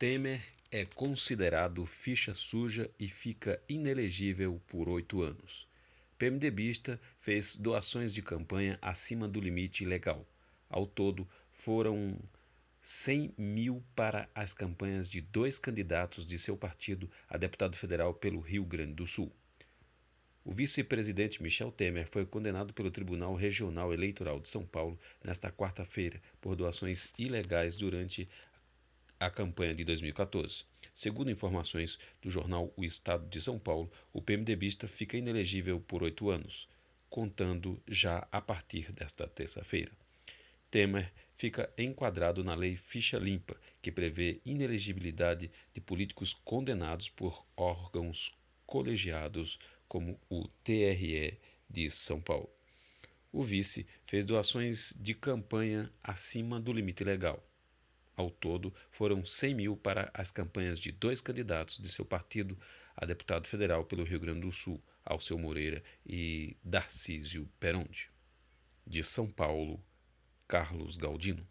Temer é considerado ficha suja e fica inelegível por oito anos. PMDBista fez doações de campanha acima do limite legal. Ao todo, foram 100 mil para as campanhas de dois candidatos de seu partido a deputado federal pelo Rio Grande do Sul. O vice-presidente Michel Temer foi condenado pelo Tribunal Regional Eleitoral de São Paulo nesta quarta-feira por doações ilegais durante a campanha de 2014. Segundo informações do jornal O Estado de São Paulo, o PMDBista fica inelegível por oito anos, contando já a partir desta terça-feira. Temer fica enquadrado na lei Ficha Limpa, que prevê inelegibilidade de políticos condenados por órgãos colegiados como o TRE de São Paulo. O vice fez doações de campanha acima do limite legal. Ao todo, foram 100 mil para as campanhas de dois candidatos de seu partido a deputado federal pelo Rio Grande do Sul, Alceu Moreira e Darcísio Peronde. De São Paulo, Carlos Galdino.